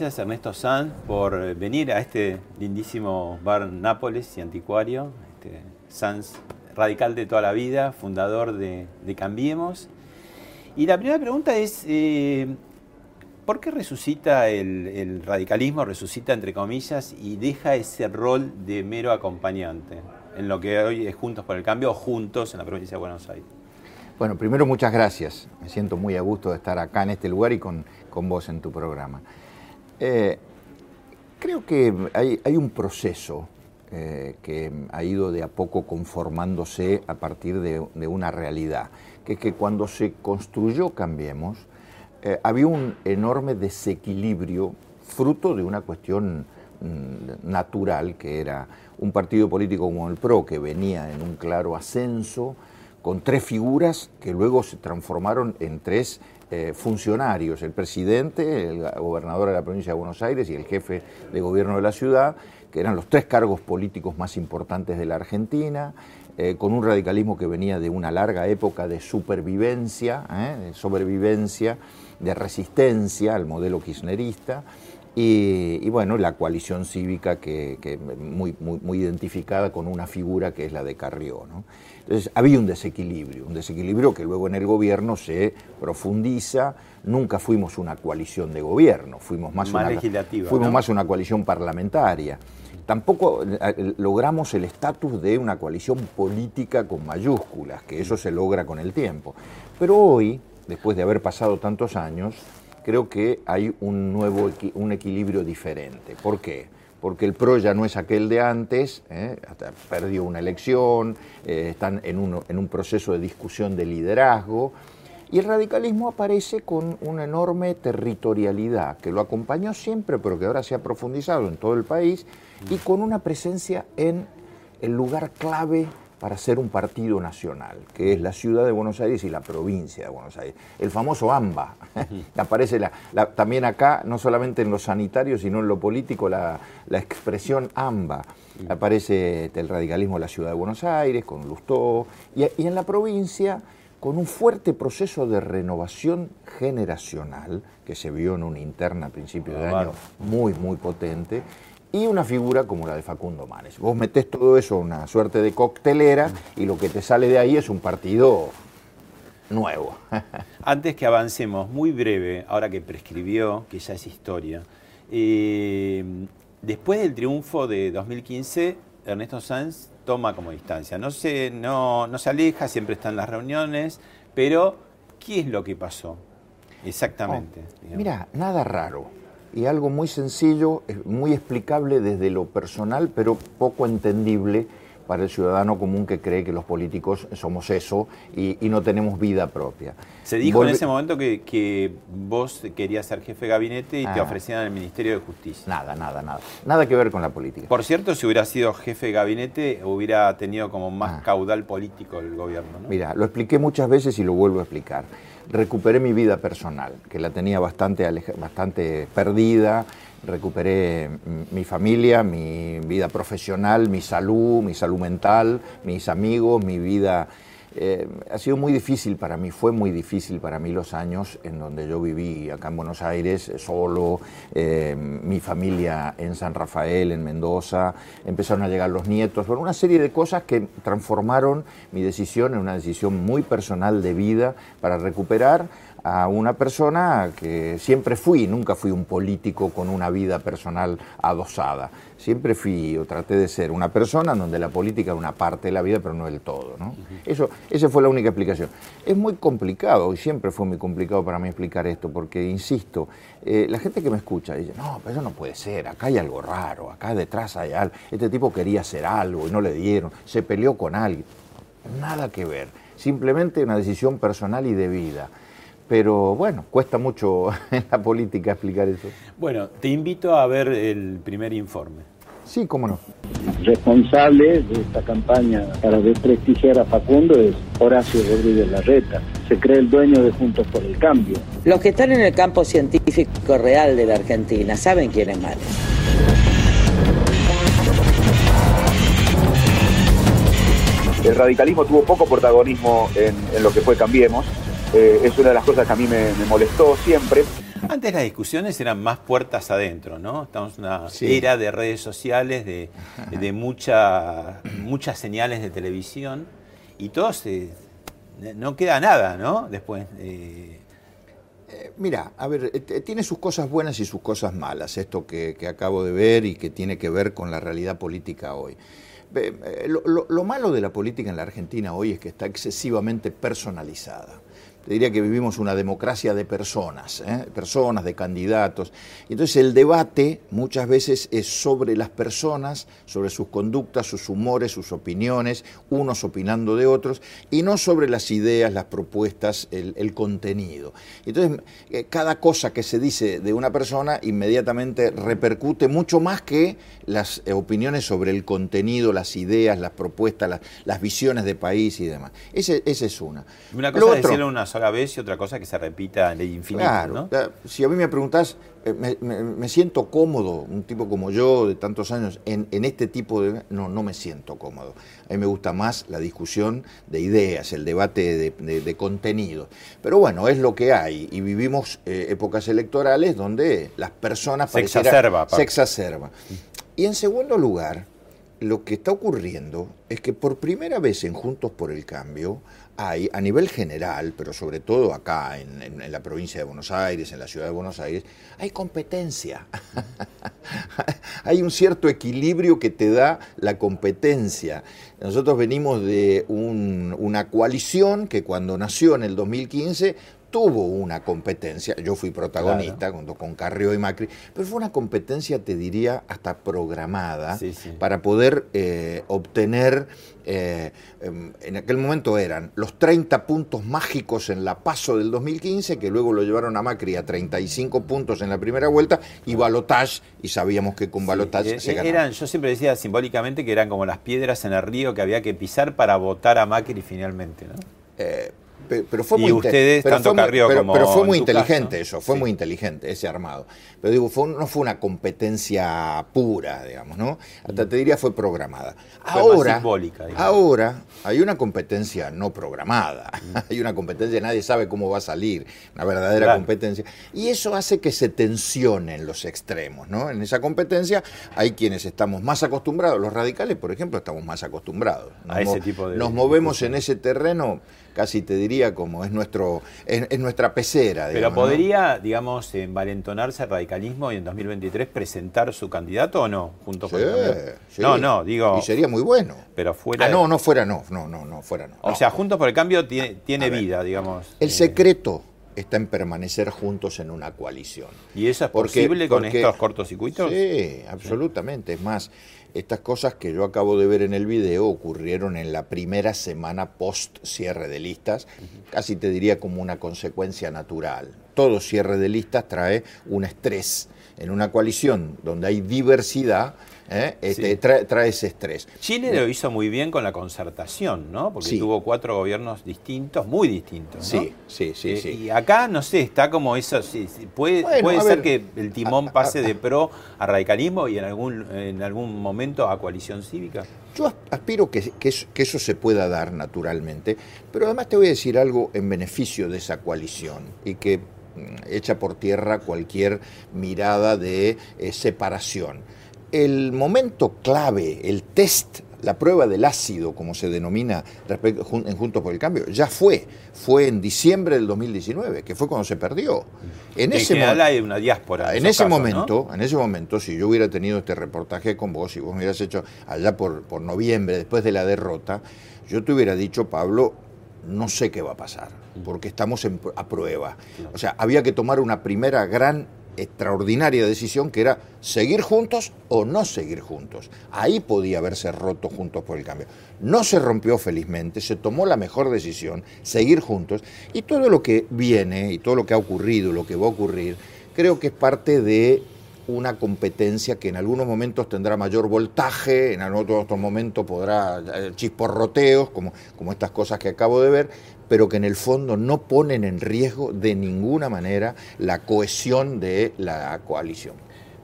Gracias Ernesto Sanz por venir a este lindísimo bar Nápoles y anticuario. Este, Sanz, radical de toda la vida, fundador de, Cambiemos. Y la primera pregunta es, eh, ¿por qué resucita el, radicalismo, resucita entre comillas, y deja ese rol de mero acompañante en lo que hoy es Juntos por el Cambio o Juntos en la provincia de Buenos Aires? Bueno, primero muchas gracias. Me siento muy a gusto de estar acá en este lugar y con, con vos en tu programa. Eh, creo que hay, un proceso eh, que ha ido de a poco conformándose a partir de, una realidad, que es que cuando se construyó Cambiemos, eh, había un enorme desequilibrio fruto de una cuestión mm, natural, que era un partido político como el PRO, que venía en un claro ascenso, con tres figuras que luego se transformaron en tres eh, funcionarios, el presidente, el gobernador de la provincia de Buenos Aires y el jefe de gobierno de la ciudad, que eran los tres cargos políticos más importantes de la Argentina, eh, con un radicalismo que venía de una larga época de supervivencia, ¿eh? de sobrevivencia, de resistencia al modelo kirchnerista, y, bueno, la coalición cívica que, muy, muy, identificada con una figura que es la de Carrió. Entonces había un desequilibrio, un desequilibrio que luego en el gobierno se profundiza. Nunca fuimos una coalición de gobierno, fuimos más, una, fuimos más una coalición parlamentaria. Tampoco eh, logramos el estatus de una coalición política con mayúsculas, que eso se logra con el tiempo. Pero hoy, después de haber pasado tantos años, creo que hay un nuevo un equilibrio diferente. ¿Por qué? Porque el PRO ya no es aquel de antes, ¿eh? perdió una elección, eh, están en un, en un proceso de discusión de liderazgo, y el radicalismo aparece con una enorme territorialidad que lo acompañó siempre, pero que ahora se ha profundizado en todo el país, y con una presencia en el lugar clave para ser un partido nacional, que es la ciudad de Buenos Aires y la provincia de Buenos Aires. El famoso AMBA. Aparece también acá, no solamente en lo sanitario, sino en lo político, la, expresión AMBA. Aparece el radicalismo de la ciudad de Buenos Aires, con Lustó, y, en la provincia con un fuerte proceso de renovación generacional que se vio en una interna a principios de año muy, muy potente, y una figura como la de Facundo Manes. Vos metés todo eso en una suerte de coctelera y lo que te sale de ahí es un partido nuevo. Antes que avancemos, muy breve, ahora que prescribió, que ya es historia, eh, después del triunfo de 2015, Ernesto Sanz toma como distancia. No se, no, no se aleja, siempre está en las reuniones, pero ¿qué es lo que pasó exactamente? Oh, mira, nada raro y algo muy sencillo, muy explicable desde lo personal, pero poco entendible para el ciudadano común que cree que los políticos somos eso y, no tenemos vida propia. Se dijo en ese momento que, vos querías ser jefe de gabinete y te ah. ofrecían el Ministerio de Justicia. Nada, nada, nada. Nada que ver con la política. Por cierto, si hubiera sido jefe de gabinete, hubiera tenido como más ah. caudal político el gobierno. Mira, lo expliqué muchas veces y lo vuelvo a explicar recuperé mi vida personal, que la tenía bastante, bastante perdida, recuperé mi familia, mi vida profesional, mi salud, mi salud mental, mis amigos, mi vida eh, ha sido muy difícil para mí, fue muy difícil para mí los años en donde yo viví acá en Buenos Aires, eh, solo, eh, mi familia en San Rafael, en Mendoza, empezaron a llegar los nietos, bueno, una serie de cosas que transformaron mi decisión en una decisión muy personal de vida para recuperar a una persona que siempre fui, nunca fui un político con una vida personal adosada. Siempre fui o traté de ser una persona donde la política es una parte de la vida, pero no el todo. ¿no? Eso, esa fue la única explicación. Es muy complicado, y siempre fue muy complicado para mí explicar esto, porque, insisto, eh, la gente que me escucha dice, no, pero eso no puede ser, acá hay algo raro, acá detrás hay algo, este tipo quería hacer algo y no le dieron, se peleó con alguien. Nada que ver, simplemente una decisión personal y de vida. Pero bueno, cuesta mucho en la política explicar eso. Bueno, te invito a ver el primer informe. Sí, cómo no. Responsable de esta campaña para desprestigiar a Facundo es Horacio Rodríguez Larreta. Se cree el dueño de Juntos por el Cambio. Los que están en el campo científico real de la Argentina saben quién es Macri. El radicalismo tuvo poco protagonismo en, en lo que fue Cambiemos eh, es una de las cosas que a mí me, molestó siempre. Antes las discusiones eran más puertas adentro, ¿no? Estamos en una era de redes sociales, de, muchas señales de televisión y todo se, no queda nada, ¿no? Después. Eh, eh, mira, a ver, tiene sus cosas buenas y sus cosas malas, esto que, acabo de ver y que tiene que ver con la realidad política hoy. lo malo de la política en la Argentina hoy es que está excesivamente personalizada diría que vivimos una democracia de personas, ¿eh? personas, de candidatos. entonces el debate muchas veces es sobre las personas, sobre sus conductas, sus humores, sus opiniones, unos opinando de otros, y no sobre las ideas, las propuestas, el, contenido. Entonces eh, cada cosa que se dice de una persona inmediatamente repercute mucho más que las eh, opiniones sobre el contenido, las ideas, las propuestas, las, visiones de país y demás. Ese, esa es una. Una cosa es una sola vez y otra cosa que se repita en el infinito. Claro, si a mí me preguntás, eh, me, siento cómodo, un tipo como yo de tantos años, en, este tipo de... No, no me siento cómodo. A mí me gusta más la discusión de ideas, el debate de, contenido. Pero bueno, es lo que hay y vivimos eh, épocas electorales donde las personas... Se exacerba. Se exacerba. Y en segundo lugar, lo que está ocurriendo es que por primera vez en Juntos por el Cambio hay, a nivel general, pero sobre todo acá en, la provincia de Buenos Aires, en la ciudad de Buenos Aires, hay competencia. hay un cierto equilibrio que te da la competencia. Nosotros venimos de una coalición que cuando nació en el 2015 tuvo una competencia, yo fui protagonista junto con Carrió y Macri, pero fue una competencia, te diría, hasta programada para poder eh, obtener, eh, em, en aquel momento eran los 30 puntos mágicos en la paso del 2015, que luego lo llevaron a Macri a 35 puntos en la primera vuelta, y balotage, y sabíamos que con balotage eh, se ganaba. Eran, yo siempre decía simbólicamente que eran como las piedras en el río que había que pisar para votar a Macri finalmente, ¿no? Pero fue muy ustedes, pero tanto pero, fue muy inteligente eso, fue muy inteligente ese armado. Pero digo, no fue una competencia pura, digamos, ¿no? Hasta te diría fue programada. ahora, ahora hay una competencia no programada, hay una competencia, nadie sabe cómo va a salir, una verdadera competencia. Y eso hace que se tensionen los extremos, ¿no? En esa competencia hay quienes estamos más acostumbrados, los radicales, por ejemplo, estamos más acostumbrados. a ese tipo de... Nos movemos en ese terreno casi te diría como es nuestro es, nuestra pecera. Pero podría, digamos, envalentonarse el radicalismo y en 2023 presentar su candidato o no, junto con el No, no, digo. Y sería muy bueno. Pero fuera. Ah, no, no fuera, no, no, no, no fuera, no. O sea, Juntos por el Cambio tiene, tiene vida, digamos. El eh, secreto está en permanecer juntos en una coalición. ¿Y eso es posible con estos cortocircuitos? Sí, absolutamente. Es más, estas cosas que yo acabo de ver en el video ocurrieron en la primera semana post cierre de listas, casi te diría como una consecuencia natural. Todo cierre de listas trae un estrés. En una coalición donde hay diversidad, ¿eh? Este, trae, ese estrés. Chile lo hizo muy bien con la concertación, ¿no? Porque tuvo cuatro gobiernos distintos, muy distintos. Sí, sí, sí, eh, sí. Y acá, no sé, está como eso. puede puede ser que el timón pase de pro a radicalismo y en algún, en algún momento a coalición cívica. Yo aspiro que, que, eso, se pueda dar naturalmente, pero además te voy a decir algo en beneficio de esa coalición y que mm, echa por tierra cualquier mirada de eh, separación. El momento clave, el test la prueba del ácido, como se denomina en Juntos por el Cambio, ya fue. Fue en diciembre del 2019, que fue cuando se perdió. En ese hay una diáspora. En, ese momento, en ese momento, si yo hubiera tenido este reportaje con vos, y vos me hubieras hecho allá por, por noviembre, después de la derrota, yo te hubiera dicho, Pablo, no sé qué va a pasar, porque estamos a prueba. O sea, había que tomar una primera gran extraordinaria decisión que era seguir juntos o no seguir juntos. Ahí podía haberse roto juntos por el cambio. No se rompió felizmente, se tomó la mejor decisión, seguir juntos, y todo lo que viene y todo lo que ha ocurrido, lo que va a ocurrir, creo que es parte de una competencia que en algunos momentos tendrá mayor voltaje, en otros, momentos podrá eh, chisporroteos, como, como estas cosas que acabo de ver, pero que en el fondo no ponen en riesgo de ninguna manera la cohesión de la coalición.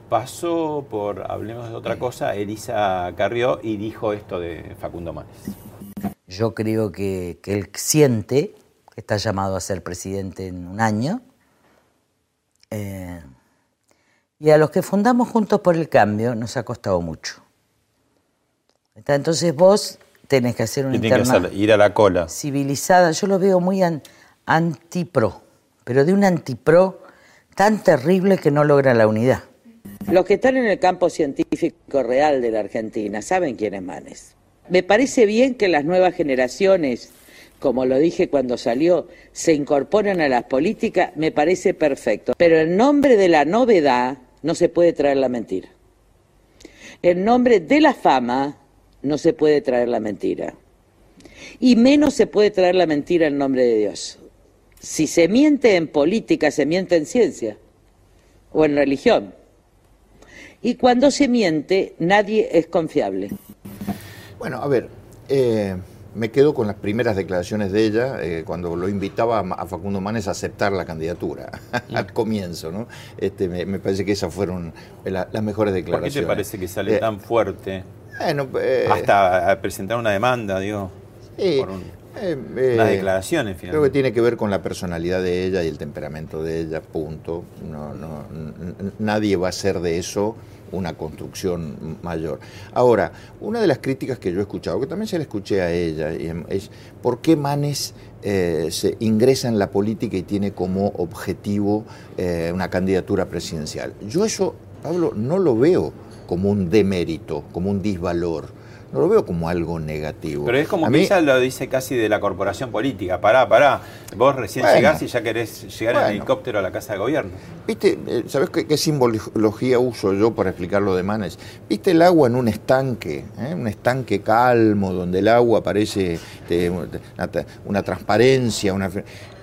Pasó por, hablemos de otra cosa, Elisa Carrió y dijo esto de Facundo Manes. Yo creo que, él siente que está llamado a ser presidente en un año. Eh, y a los que fundamos Juntos por el Cambio nos ha costado mucho. Entonces vos tenés que hacer un interna ir a la cola. civilizada. Yo lo veo muy antipro, pero de un antipro tan terrible que no logra la unidad. Los que están en el campo científico real de la Argentina saben quién es Manes. Me parece bien que las nuevas generaciones, como lo dije cuando salió, se incorporen a las políticas, me parece perfecto. Pero en nombre de la novedad no se puede traer la mentira. En nombre de la fama no se puede traer la mentira. Y menos se puede traer la mentira en nombre de Dios. Si se miente en política, se miente en ciencia o en religión. Y cuando se miente, nadie es confiable. Bueno, a ver, eh, me quedo con las primeras declaraciones de ella eh, cuando lo invitaba a Facundo Manes a aceptar la candidatura al comienzo, ¿no? Este, me, parece que esas fueron las mejores declaraciones. ¿Por qué te parece que sale eh, tan fuerte? Eh, Hasta presentar una demanda, digo. por eh, unas declaraciones, finalmente. Creo que tiene que ver con la personalidad de ella y el temperamento de ella, punto. No, no, nadie va a hacer de eso una construcción mayor. Ahora, una de las críticas que yo he escuchado, que también se la escuché a ella, es por qué Manes eh, se ingresa en la política y tiene como objetivo una candidatura presidencial. Yo eso, Pablo, no lo veo como un demérito, como un disvalor. No lo veo como algo negativo. Pero es como que ella lo dice casi de la corporación política. Pará, pará. Vos recién llegás y ya querés llegar en helicóptero a la casa de gobierno. ¿Viste? Eh, ¿Sabés qué, simbología uso yo para explicar lo de Manes? ¿Viste el agua en un estanque? Eh? Un estanque calmo, donde el agua parece este, una, transparencia, una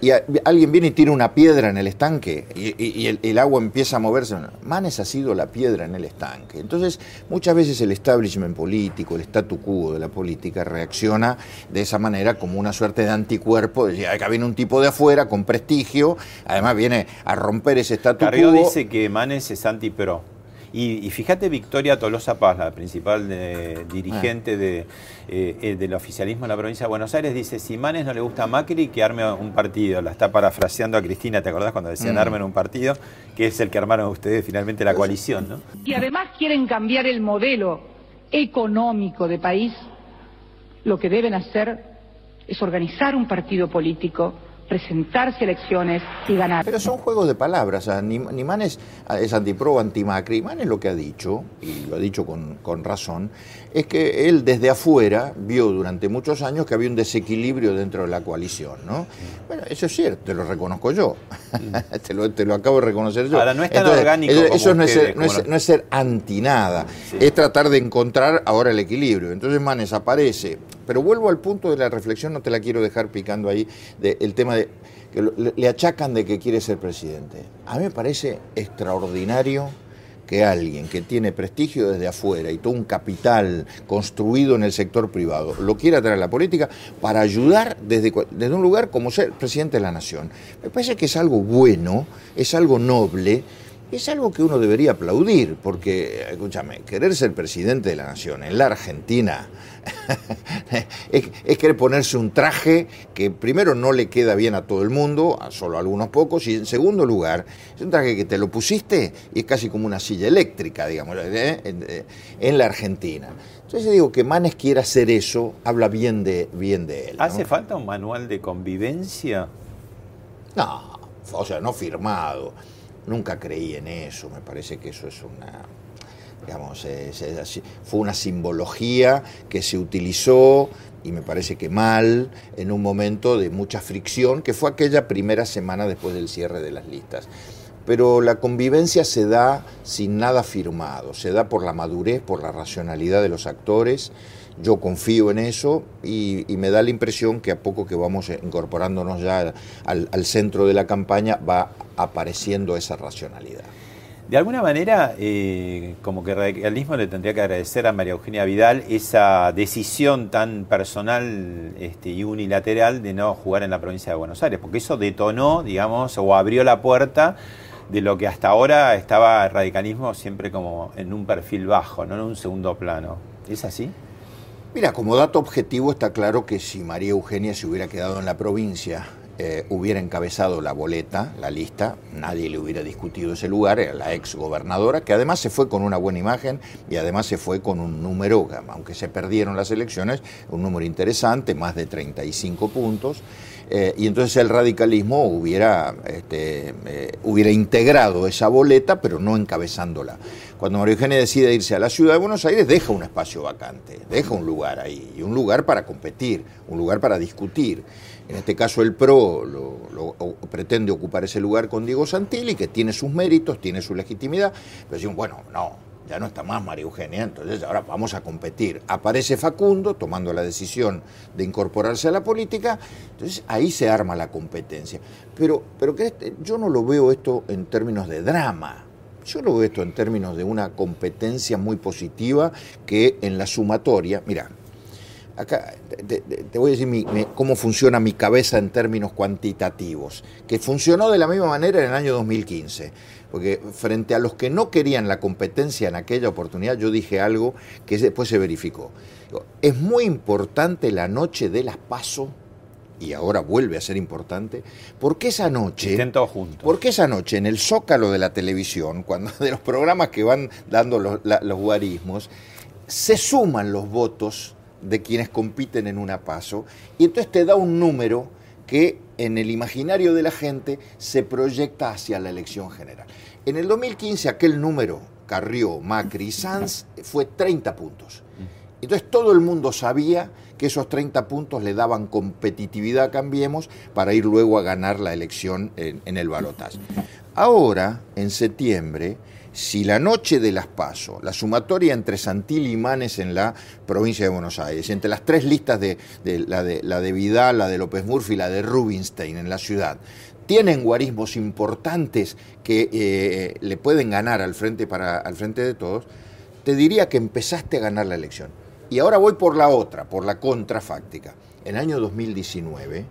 y alguien viene y tira una piedra en el estanque y, el, agua empieza a moverse. Manes ha sido la piedra en el estanque. Entonces, muchas veces el establishment político, el statu quo de la política reacciona de esa manera como una suerte de anticuerpo. De, acá viene un tipo de afuera con prestigio, además viene a romper ese statu Carrió dice que Manes es anti-pro. Y, fíjate Victoria Tolosa Paz, la principal dirigente de, eh, eh, del oficialismo en la provincia de Buenos Aires, dice, si Manes no le gusta a Macri, que arme un partido. La está parafraseando a Cristina, ¿te acordás cuando decían mm. armen un partido? Que es el que armaron ustedes finalmente la coalición, ¿no? Y además quieren cambiar el modelo económico de país, lo que deben hacer es organizar un partido político presentarse a elecciones y ganar. Pero son juegos de palabras. ni, Manes es antipro o antimacri. Manes lo que ha dicho, y lo ha dicho con, con, razón, es que él desde afuera vio durante muchos años que había un desequilibrio dentro de la coalición. ¿no? Bueno, eso es cierto, te lo reconozco yo. te, lo, te, lo, acabo de reconocer yo. Ahora, no es tan orgánico. Eso, no, es ser, no, es, ser, anti nada. Es tratar de encontrar ahora el equilibrio. Entonces Manes aparece. Pero vuelvo al punto de la reflexión, no te la quiero dejar picando ahí, del tema de que le achacan de que quiere ser presidente. A mí me parece extraordinario que alguien que tiene prestigio desde afuera y todo un capital construido en el sector privado lo quiera traer a la política para ayudar desde, desde un lugar como ser presidente de la nación. Me parece que es algo bueno, es algo noble es algo que uno debería aplaudir, porque, escúchame, querer ser presidente de la nación en la Argentina es, querer ponerse un traje que primero no le queda bien a todo el mundo, a solo a algunos pocos, y en segundo lugar, es un traje que te lo pusiste y es casi como una silla eléctrica, digamos, ¿eh? Eh, en, la Argentina. Entonces digo que Manes quiera hacer eso, habla bien de, bien de él. ¿Hace falta un manual de convivencia? No, o sea, no firmado Nunca creí en eso, me parece que eso es una, digamos, fue una simbología que se utilizó y me parece que mal en un momento de mucha fricción, que fue aquella primera semana después del cierre de las listas. Pero la convivencia se da sin nada firmado, se da por la madurez, por la racionalidad de los actores. Yo confío en eso y, me da la impresión que a poco que vamos incorporándonos ya al centro de la campaña va apareciendo esa racionalidad. De alguna manera, eh, como que radicalismo le tendría que agradecer a María Eugenia Vidal esa decisión tan personal este, y unilateral de no jugar en la provincia de Buenos Aires, porque eso detonó, digamos, o abrió la puerta de lo que hasta ahora estaba el radicalismo siempre como en un perfil bajo, no en un segundo plano. ¿Es así? Mira, como dato objetivo está claro que si María Eugenia se hubiera quedado en la provincia eh, hubiera encabezado la boleta, la lista, nadie le hubiera discutido ese lugar, la ex gobernadora, que además se fue con una buena imagen y además se fue con un número, aunque se perdieron las elecciones, un número interesante, más de 35 puntos. Eh, y entonces el radicalismo hubiera, este, eh, hubiera integrado esa boleta, pero no encabezándola. Cuando María Eugenia decide irse a la ciudad de Buenos Aires, deja un espacio vacante, deja un lugar ahí, y un lugar para competir, un lugar para discutir. En este caso el PRO lo, pretende ocupar ese lugar con Diego Santilli, que tiene sus méritos, tiene su legitimidad, pero decimos, bueno, no, ya no está más María Eugenia, entonces ahora vamos a competir. Aparece Facundo tomando la decisión de incorporarse a la política, entonces ahí se arma la competencia. Pero, pero que este, yo no lo veo esto en términos de drama, yo lo veo esto en términos de una competencia muy positiva que en la sumatoria, mira, acá te, voy a decir cómo funciona mi cabeza en términos cuantitativos, que funcionó de la misma manera en el año 2015, porque frente a los que no querían la competencia en aquella oportunidad, yo dije algo que después se verificó. Es muy importante la noche de las pasos y ahora vuelve a ser importante, porque esa noche, porque esa noche en el zócalo de la televisión, cuando de los programas que van dando los, los guarismos, se suman los votos de quienes compiten en una paso, y entonces te da un número que en el imaginario de la gente se proyecta hacia la elección general. En el 2015 aquel número, Carrió, Macri Sanz, fue 30 puntos. Entonces todo el mundo sabía que esos 30 puntos le daban competitividad a Cambiemos para ir luego a ganar la elección en, en el balotaje. Ahora, en septiembre, si la noche de las PASO, la sumatoria entre Santil y Manes en la provincia de Buenos Aires, entre las tres listas de, la, de Vidal, la de López Murphy y la de Rubinstein en la ciudad, tienen guarismos importantes que eh, le pueden ganar al frente, para, al frente de todos, te diría que empezaste a ganar la elección. Y ahora voy por la otra, por la contrafáctica. En el año 2019,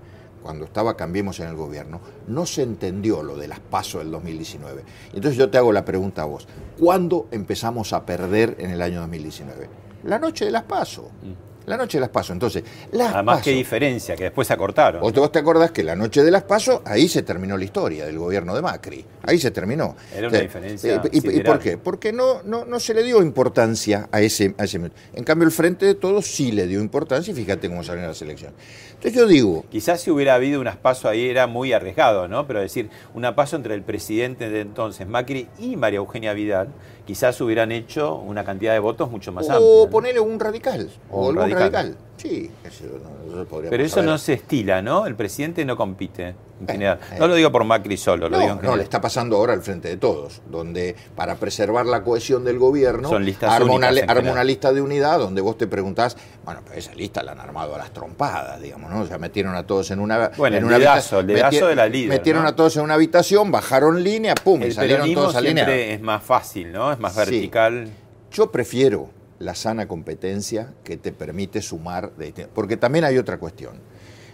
cuando estaba Cambiemos en el gobierno, no se entendió lo de las pasos del 2019. Entonces yo te hago la pregunta a vos, ¿cuándo empezamos a perder en el año 2019? La noche de las pasos. Mm. La noche de las pasos. Entonces, las Además, qué diferencia, que después se acortaron. Vos, te acordás que la noche de las pasos, ahí se terminó la historia del gobierno de Macri. Ahí se terminó. Era una diferencia. Eh, y, por qué? Porque no, no, no se le dio importancia a ese, a ese. En cambio, el Frente de Todos sí le dio importancia y fíjate cómo salieron las elecciones. Entonces yo digo... Quizás si hubiera habido unas pasos ahí era muy arriesgado, ¿no? Pero decir, una paso entre el presidente de entonces, Macri, y María Eugenia Vidal, quizás hubieran hecho una cantidad de votos mucho más amplia. O ponerle un radical, o, algún radical. Sí, eso, no, Pero eso no se estila, ¿no? El presidente no compite en general. no lo digo por Macri solo, lo digo en general. No, le está pasando ahora al frente de todos, donde para preservar la cohesión del gobierno, arma, una, una, lista de unidad donde vos te preguntás, bueno, pues esa lista la han armado a las trompadas, digamos, ¿no? O sea, metieron a todos en una. Bueno, en el dedazo, el dedazo de la líder. Metieron a todos en una habitación, bajaron línea, pum, y salieron todos a línea. Es más fácil, ¿no? Es más vertical. Yo prefiero la sana competencia que te permite sumar, porque también hay otra cuestión.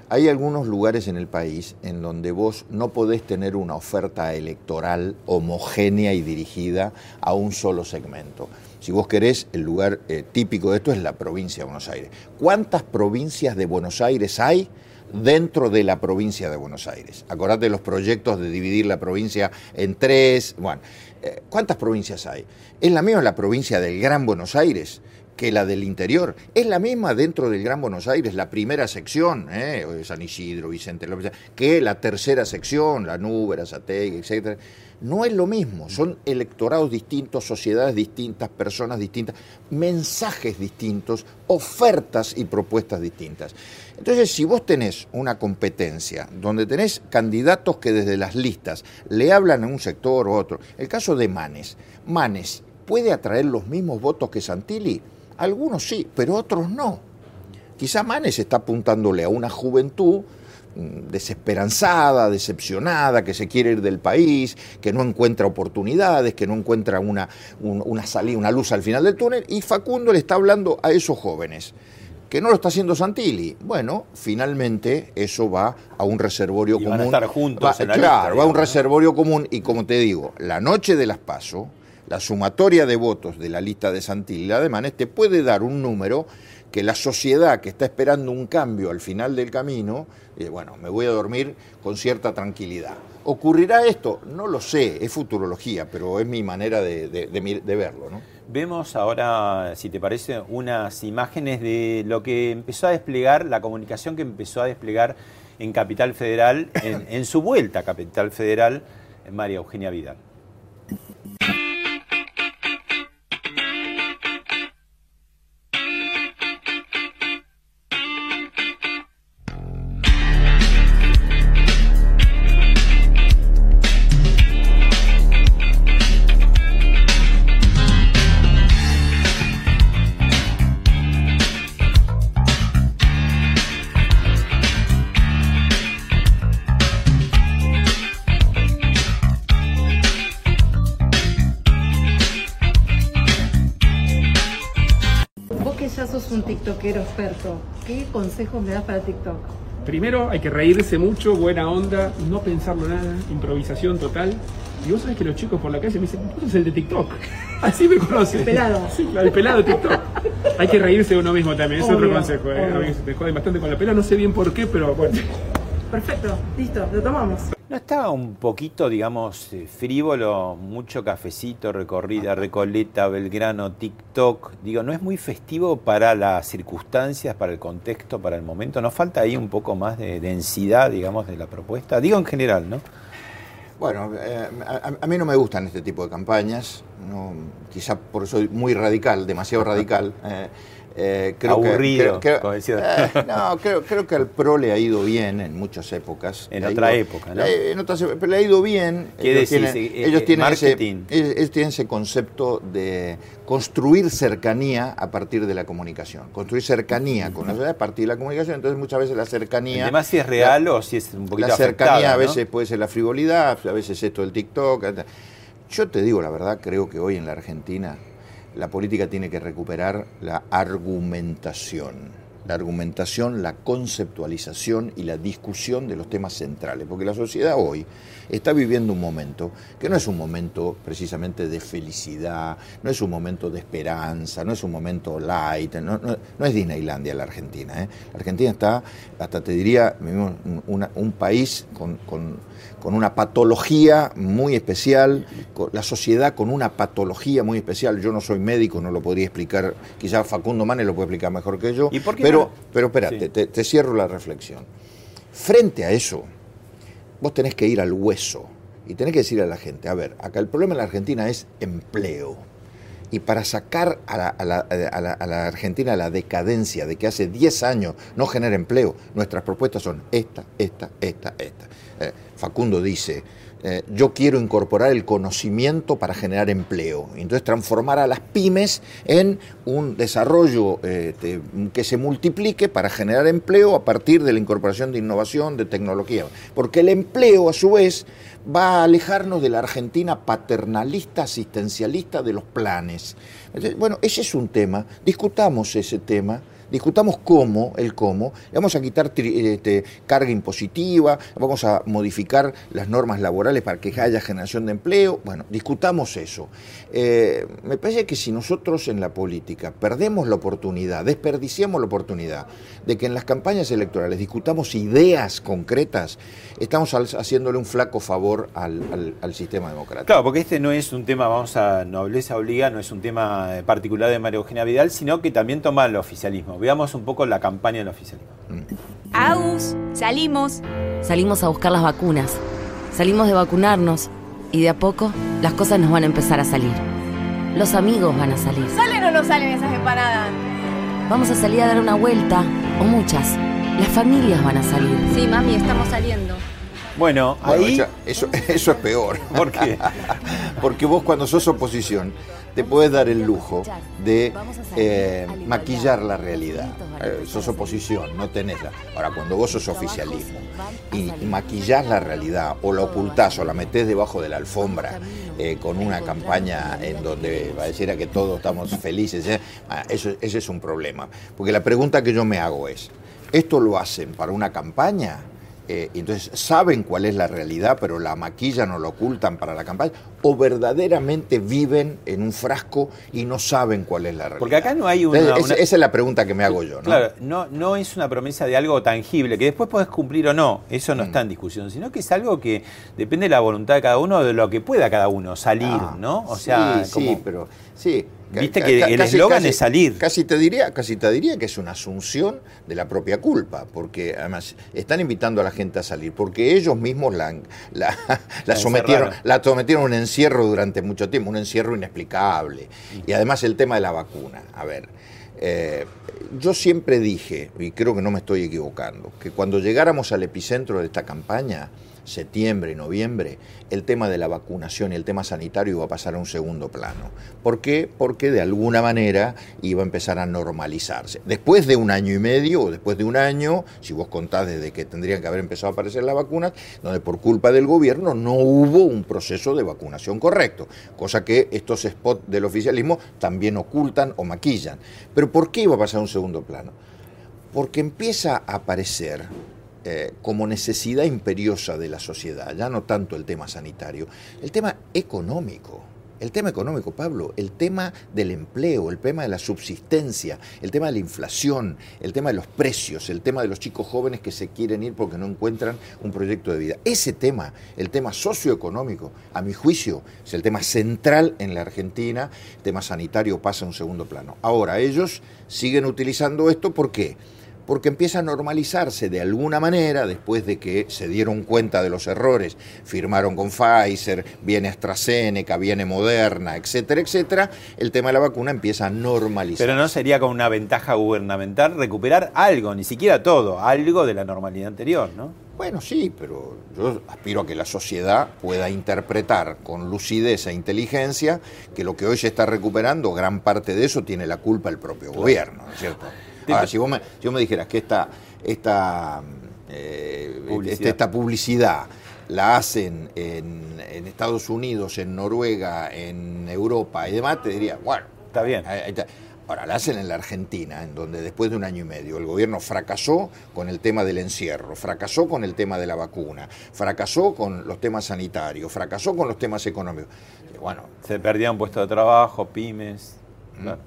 Hay algunos lugares en el país en donde vos no podés tener una oferta electoral homogénea y dirigida a un solo segmento. Si vos querés, el lugar eh, típico de esto es la provincia de Buenos Aires. ¿Cuántas provincias de Buenos Aires hay dentro de la provincia de Buenos Aires? Acordate de los proyectos de dividir la provincia en tres. Bueno, eh, ¿cuántas provincias hay? Es la misma la provincia del Gran Buenos Aires que la del interior. Es la misma dentro del Gran Buenos Aires, la primera sección, eh, San Isidro, Vicente López, que la tercera sección, la Núbera, Sategui, etc. No es lo mismo, son electorados distintos, sociedades distintas, personas distintas, mensajes distintos, ofertas y propuestas distintas. Entonces, si vos tenés una competencia donde tenés candidatos que desde las listas le hablan a un sector u otro, el caso de Manes, Manes puede atraer los mismos votos que Santilli, algunos sí, pero otros no. Quizá Manes está apuntándole a una juventud desesperanzada, decepcionada, que se quiere ir del país, que no encuentra oportunidades, que no encuentra una, una salida, una luz al final del túnel, y Facundo le está hablando a esos jóvenes que no lo está haciendo Santilli. Bueno, finalmente eso va a un reservorio común. Van a estar juntos en la Claro, va a un reservorio común y como te digo, la noche de las PASO, la sumatoria de votos de la lista de Santilli, además, te puede dar un número que la sociedad que está esperando un cambio al final del camino, eh, bueno, me voy a dormir con cierta tranquilidad. ¿Ocurrirá esto? No lo sé, es futurología, pero es mi manera de, verlo. ¿no? Vemos ahora, si te parece, unas imágenes de lo que empezó a desplegar, la comunicación que empezó a desplegar en Capital Federal, en, su vuelta a Capital Federal, María Eugenia Vidal. Consejos me das para TikTok? Primero hay que reírse mucho, buena onda, no pensarlo nada, improvisación total. Y vos sabés que los chicos por la calle me dicen, vos sos el de TikTok. Así me conocen. El pelado. Sí, el pelado TikTok. hay que reírse de uno mismo también, es otro consejo. ¿eh? A mí me joden bastante con la pela, no sé bien por qué, pero bueno. Perfecto, listo, lo tomamos. ¿No estaba un poquito, digamos, eh, frívolo, mucho cafecito, recorrida, Recoleta, Belgrano, TikTok? Digo, ¿no es muy festivo para las circunstancias, para el contexto, para el momento? ¿No falta ahí un poco más de densidad, digamos, de la propuesta? Digo en general, ¿no? Bueno, eh, a, mí no me gustan este tipo de campañas, no, quizá por eso soy muy radical, demasiado radical. Eh, eh, creo Aburrido, que, eh, no, creo, que al PRO le ha ido bien en muchas épocas. En otra época, ¿no? en otras, pero le ha ido bien. ¿Qué ellos decís? Tienen, eh, ellos, tienen ese, ellos, tienen ese, concepto de construir cercanía a partir de la comunicación. Construir cercanía con la a partir de la comunicación. Entonces, muchas veces la cercanía. Además, si es real o si es un poquito La cercanía a veces puede ser la frivolidad, a veces esto del TikTok. Yo te digo la verdad, creo que hoy en la Argentina la política tiene que recuperar la argumentación, la argumentación, la conceptualización y la discusión de los temas centrales, porque la sociedad hoy está viviendo un momento que no es un momento precisamente de felicidad, no es un momento de esperanza, no es un momento light, no, es Disneylandia la Argentina. ¿eh? La Argentina está, hasta te diría, un país con una patología muy especial, la sociedad con una patología muy especial. Yo no soy médico, no lo podría explicar, quizás Facundo Manes lo puede explicar mejor que yo, pero, pero espérate, te, cierro la reflexión. Frente a eso, vos tenés que ir al hueso y tenés que decir a la gente, a ver, acá el problema en la Argentina es empleo. Y para sacar a la, a la- la- Argentina la decadencia de que hace 10 años no genera empleo, nuestras propuestas son esta, esta, esta, esta. Eh, Facundo dice, eh, yo quiero incorporar el conocimiento para generar empleo. Entonces transformar a las pymes en un desarrollo eh, que se multiplique para generar empleo a partir de la incorporación de innovación, de tecnología. Porque el empleo, a su vez, va a alejarnos de la Argentina paternalista, asistencialista de los planes. Bueno, ese es un tema. Discutamos ese tema. Discutamos cómo, el cómo, vamos a quitar este, carga impositiva, vamos a modificar las normas laborales para que haya generación de empleo. Bueno, discutamos eso. Eh, me parece que si nosotros en la política perdemos la oportunidad, desperdiciamos la oportunidad de que en las campañas electorales discutamos ideas concretas, estamos haciéndole un flaco favor al, al- al sistema democrático. Claro, porque este no es un tema, vamos a nobleza obliga, no es un tema eh, particular de María Eugenia Vidal, sino que también toma el oficialismo. Veamos un poco la campaña del oficialismo. Agus, salimos. Salimos a buscar las vacunas. Salimos de vacunarnos. Y de a poco las cosas nos van a empezar a salir. Los amigos van a salir. ¿Salen o no salen esas empanadas? Vamos a salir a dar una vuelta. O muchas. Las familias van a salir. Sí, mami, estamos saliendo. Bueno, Bueno, ahí... eso, eso, eso es peor. ¿Por qué? Porque vos cuando sos oposición te puedes dar el lujo de eh, maquillar la realidad. Eh, sos oposición, no tenés la... Ahora, cuando vos sos oficialismo y maquillás la realidad o la ocultás o la metés debajo de la alfombra eh, con una campaña en donde pareciera que todos estamos felices, eh, ah, eso, ese es un problema. Porque la pregunta que yo me hago es, ¿esto lo hacen para una campaña? Eh, entonces saben cuál es la realidad, pero la maquillan o la ocultan para la campaña, o verdaderamente viven en un frasco y no saben cuál es la realidad. Porque acá no hay una- Entonces, esa- una- Esa es la pregunta que me hago yo, ¿no? Claro, no, no es una promesa de algo tangible, que después podés cumplir o no, eso Mm. no está en discusión, sino que es algo que depende de la voluntad de cada uno, de lo que pueda cada uno salir, Ah, ¿no? O sea, sí, como- sí, pero sí. Viste que el eslogan es salir. Casi te diría, casi te diría que es una asunción de la propia culpa, porque además están invitando a la gente a salir, porque ellos mismos la, la, sometieron, la sometieron a encierro durante mucho tiempo, un encierro inexplicable. Y además el tema de la vacuna. A ver, eh, yo siempre dije, y creo que no me estoy equivocando, que cuando llegáramos al epicentro de esta campaña, septiembre noviembre, el tema de la vacunación y el tema sanitario iba a pasar a un segundo plano. ¿Por qué? Porque de alguna manera iba a empezar a normalizarse. Después de un año y medio o después de un año, si vos contás desde que tendrían que haber empezado a aparecer las vacunas, donde por culpa del gobierno no hubo un proceso de vacunación correcto, cosa que estos spots del oficialismo también ocultan o maquillan. Pero ¿por qué iba a pasar a un segundo plano? Porque empieza a aparecer eh, como necesidad imperiosa de la sociedad, ya no tanto el tema sanitario, el tema económico. El tema económico, Pablo, el tema del empleo, el tema de la subsistencia, el tema de la inflación, el tema de los precios, el tema de los chicos jóvenes que se quieren ir porque no encuentran un proyecto de vida. Ese tema, el tema socioeconómico, a mi juicio, es el tema central en la Argentina. El tema sanitario pasa a un segundo plano. Ahora, ellos siguen utilizando esto, ¿por qué? Empieza a normalizarse de alguna manera, después de que se dieron cuenta de los errores, firmaron con Pfizer, viene AstraZeneca, viene Moderna, etcétera, etcétera, el tema de la vacuna empieza a normalizarse. Pero no sería con una ventaja gubernamental recuperar algo, ni siquiera todo, algo de la normalidad anterior, ¿no? Bueno, sí, pero yo aspiro a que la sociedad pueda interpretar con lucidez e inteligencia que lo que hoy se está recuperando, gran parte de eso tiene la culpa el propio gobierno, ¿no es cierto? Ahora, si vos me, si vos me dijeras que esta, esta, eh, Publicidad. este- esta publicidad la hacen en, en Estados Unidos, en Noruega, en Europa y demás, te diría, bueno, Está bien. Ahí- ahí está. Ahora, la hacen en la Argentina, en donde después de un año y medio el gobierno fracasó con el tema del encierro, fracasó con el tema de la vacuna, fracasó con los temas sanitarios, fracasó con los temas económicos. Bueno, Se perdían puestos de trabajo, pymes. Claro.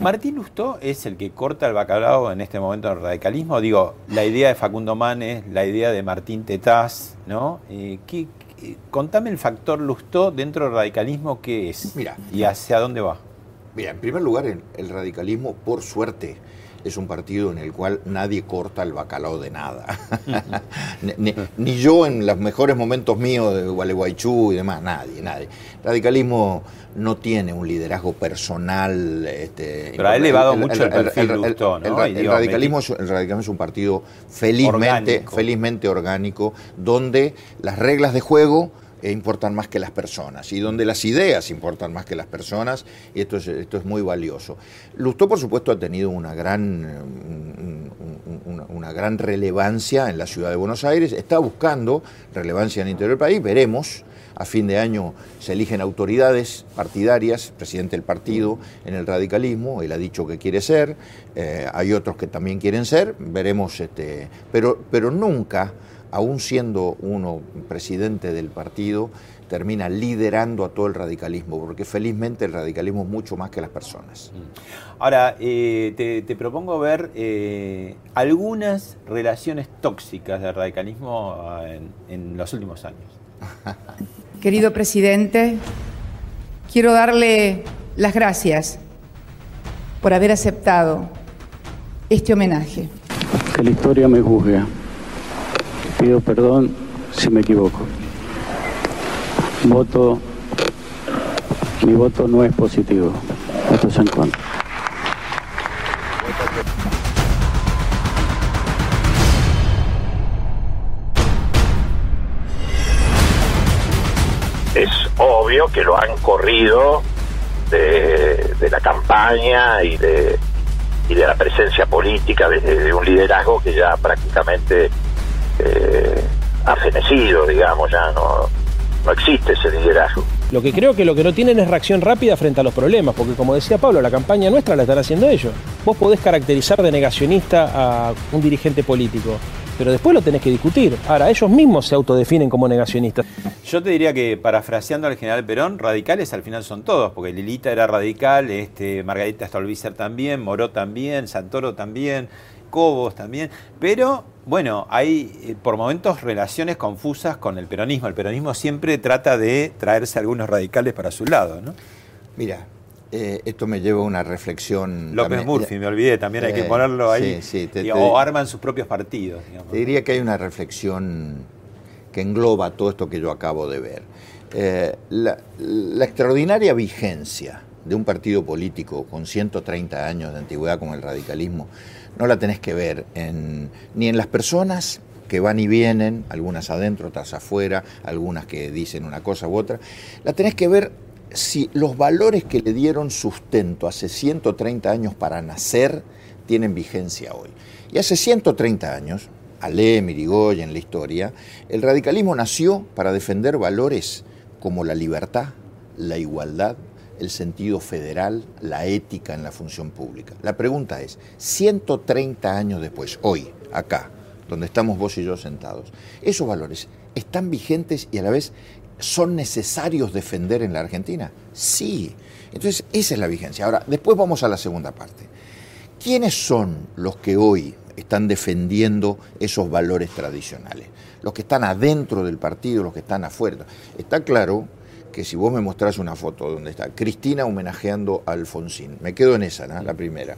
Martín Lustó es el que corta el bacalao en este momento del radicalismo. Digo, la idea de Facundo Manes, la idea de Martín Tetaz, ¿no? Eh, ¿qué- qué- contame el factor Lustó dentro del radicalismo, ¿qué es? Mira. ¿Y hacia dónde va? Mira, en primer lugar, el, el radicalismo, por suerte, es un partido en el cual nadie corta el bacalao de nada. ni, ni, yo en los mejores momentos míos de Gualeguaychú y demás, nadie, nadie. El radicalismo no tiene un liderazgo personal. Este, Pero ha elevado mucho el, perfil el, el, radicalismo es, el radicalismo es un partido felizmente orgánico. felizmente orgánico, donde las reglas de juego importan más que las personas y donde las ideas importan más que las personas y esto es, esto es muy valioso. Lustó, por supuesto, ha tenido una gran, una, una, gran relevancia en la ciudad de Buenos Aires, está buscando relevancia en el interior del país, veremos. A fin de año se eligen autoridades partidarias, presidente del partido en el radicalismo, él ha dicho que quiere ser, eh, hay otros que también quieren ser, veremos, este, pero, pero nunca aún siendo uno presidente del partido, termina liderando a todo el radicalismo, porque felizmente el radicalismo es mucho más que las personas. Ahora, eh, te, te, propongo ver eh, algunas relaciones tóxicas del radicalismo en, en los últimos años. Querido presidente, quiero darle las gracias por haber aceptado este homenaje. Que la historia me juzgue pido perdón si me equivoco. Voto, mi voto no es positivo, voto es en. Es obvio que lo han corrido de, la campaña y de, la presencia política de, de un liderazgo que ya prácticamente eh, ha fenecido, digamos, ya no, no existe ese liderazgo. Lo que creo que lo que no tienen es reacción rápida frente a los problemas, porque como decía Pablo, la campaña nuestra la están haciendo ellos. Vos podés caracterizar de negacionista a un dirigente político, pero después lo tenés que discutir. Ahora, ellos mismos se autodefinen como negacionistas. Yo te diría que, parafraseando al general Perón, radicales al final son todos, porque Lilita era radical, este, Margarita Stolbizer también, Moró también, Santoro también, Cobos también, pero bueno, hay eh, por momentos relaciones confusas con el peronismo. El peronismo siempre trata de traerse algunos radicales para su lado, ¿no? Mira, eh, esto me lleva a una reflexión. López también, Murphy, me olvidé, también hay que ponerlo ahí. Sí, sí, te, te, o arman sus propios partidos. Digamos. Te diría que hay una reflexión que engloba todo esto que yo acabo de ver. Eh, la, la, extraordinaria vigencia de un partido político con 130 años de antigüedad como el radicalismo no la tenés que ver en, ni en las personas que van y vienen, algunas adentro, otras afuera, algunas que dicen una cosa u otra, la tenés que ver si los valores que le dieron sustento hace 130 años para nacer tienen vigencia hoy. Y hace 130 años, Alem, Irigoyen, en la historia, el radicalismo nació para defender valores como la libertad, la igualdad, el sentido federal, la ética en la función pública. La pregunta es, 130 años después, hoy, acá, donde estamos vos y yo sentados, ¿esos valores están vigentes y a la vez son necesarios defender en la Argentina? Sí. Entonces, esa es la vigencia. Ahora, después vamos a la segunda parte. ¿Quiénes son los que hoy están defendiendo esos valores tradicionales? Los que están adentro del partido, los que están afuera. Está claro que si vos me mostrás una foto donde está Cristina homenajeando a Alfonsín, me quedo en esa, ¿no? la primera.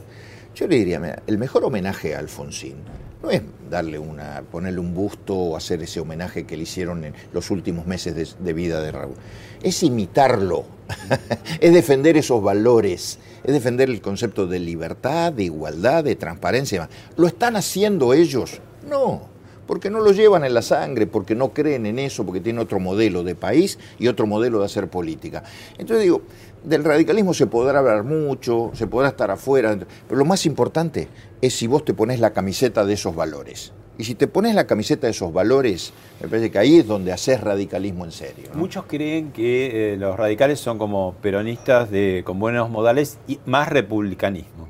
Yo le diría, mira, el mejor homenaje a Alfonsín no es darle una, ponerle un busto o hacer ese homenaje que le hicieron en los últimos meses de, de vida de Raúl. Es imitarlo, es defender esos valores, es defender el concepto de libertad, de igualdad, de transparencia. ¿Lo están haciendo ellos? No porque no lo llevan en la sangre, porque no creen en eso, porque tienen otro modelo de país y otro modelo de hacer política. Entonces digo, del radicalismo se podrá hablar mucho, se podrá estar afuera, pero lo más importante es si vos te pones la camiseta de esos valores. Y si te pones la camiseta de esos valores, me parece que ahí es donde haces radicalismo en serio. ¿no? Muchos creen que eh, los radicales son como peronistas de, con buenos modales y más republicanismo.